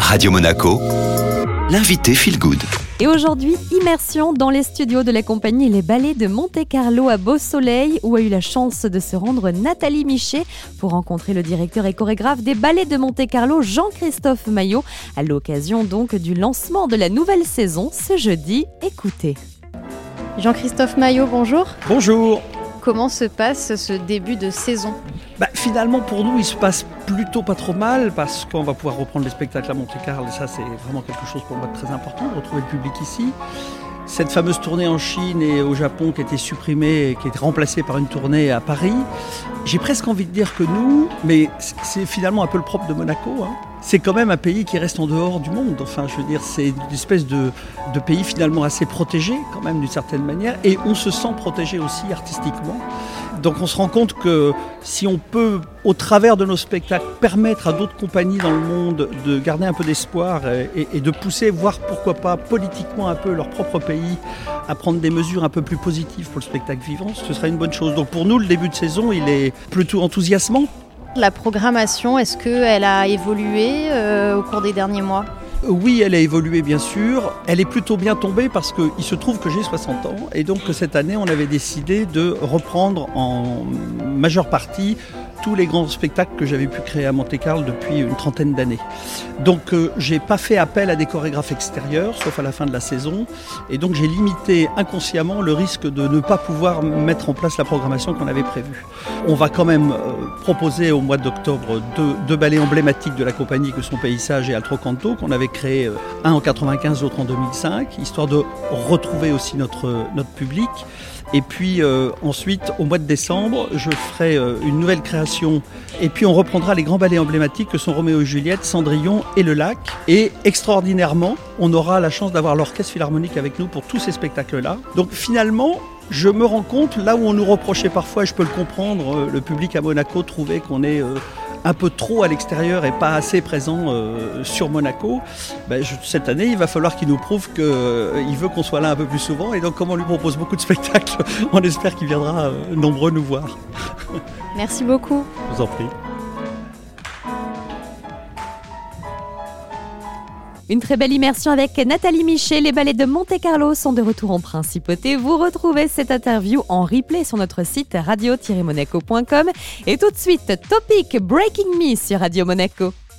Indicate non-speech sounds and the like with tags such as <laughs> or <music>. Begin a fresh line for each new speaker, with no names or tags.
Radio Monaco, l'invité Feel Good.
Et aujourd'hui, immersion dans les studios de la compagnie Les Ballets de Monte-Carlo à Beau Soleil, où a eu la chance de se rendre Nathalie Michet pour rencontrer le directeur et chorégraphe des Ballets de Monte-Carlo, Jean-Christophe Maillot, à l'occasion donc du lancement de la nouvelle saison ce jeudi. Écoutez. Jean-Christophe Maillot, bonjour.
Bonjour.
Comment se passe ce début de saison
bah, Finalement, pour nous, il se passe plutôt pas trop mal parce qu'on va pouvoir reprendre les spectacles à Monte-Carlo. Et ça, c'est vraiment quelque chose pour moi de très important, de retrouver le public ici. Cette fameuse tournée en Chine et au Japon qui a été supprimée et qui a été remplacée par une tournée à Paris, j'ai presque envie de dire que nous, mais c'est finalement un peu le propre de Monaco, hein, c'est quand même un pays qui reste en dehors du monde. Enfin, je veux dire, c'est une espèce de, pays finalement assez protégé, quand même, d'une certaine manière, et on se sent protégé aussi artistiquement. Donc on se rend compte que si on peut, au travers de nos spectacles, permettre à d'autres compagnies dans le monde de garder un peu d'espoir et, et, de pousser, voire pourquoi pas politiquement un peu leur propre pays à prendre des mesures un peu plus positives pour le spectacle vivant, ce sera une bonne chose. Donc pour nous, le début de saison, il est plutôt enthousiasmant
la programmation, est-ce qu'elle a évolué euh, au cours des derniers mois?
Oui, elle a évolué bien sûr. Elle est plutôt bien tombée parce qu'il se trouve que j'ai 60 ans et donc cette année on avait décidé de reprendre en majeure partie tous les grands spectacles que j'avais pu créer à Monte-Carlo depuis une trentaine d'années. Donc euh, j'ai pas fait appel à des chorégraphes extérieurs, sauf à la fin de la saison, et donc j'ai limité inconsciemment le risque de ne pas pouvoir mettre en place la programmation qu'on avait prévue. On va quand même euh, proposer au mois d'octobre deux, deux, ballets emblématiques de la compagnie que sont Paysage et Altro Canto, qu'on avait créé euh, un en 95, l'autre en 2005, histoire de retrouver aussi notre, notre public. Et puis euh, ensuite, au mois de décembre, je ferai euh, une nouvelle création. Et puis on reprendra les grands ballets emblématiques que sont Roméo et Juliette, Cendrillon et Le Lac. Et extraordinairement, on aura la chance d'avoir l'orchestre philharmonique avec nous pour tous ces spectacles-là. Donc finalement, je me rends compte, là où on nous reprochait parfois, et je peux le comprendre, euh, le public à Monaco trouvait qu'on est un peu trop à l'extérieur et pas assez présent euh, sur Monaco, ben, cette année, il va falloir qu'il nous prouve qu'il euh, veut qu'on soit là un peu plus souvent. Et donc, comme on lui propose beaucoup de <laughs> spectacles, on espère qu'il viendra euh, nombreux nous voir.
Merci beaucoup.
Je vous en prie.
Une très belle immersion avec Nathalie Miché. Les ballets de Monte-Carlo sont de retour en principauté. Vous retrouvez cette interview en replay sur notre site radio-monaco.com. Et tout de suite, Topic Breaking Me sur Radio Monaco.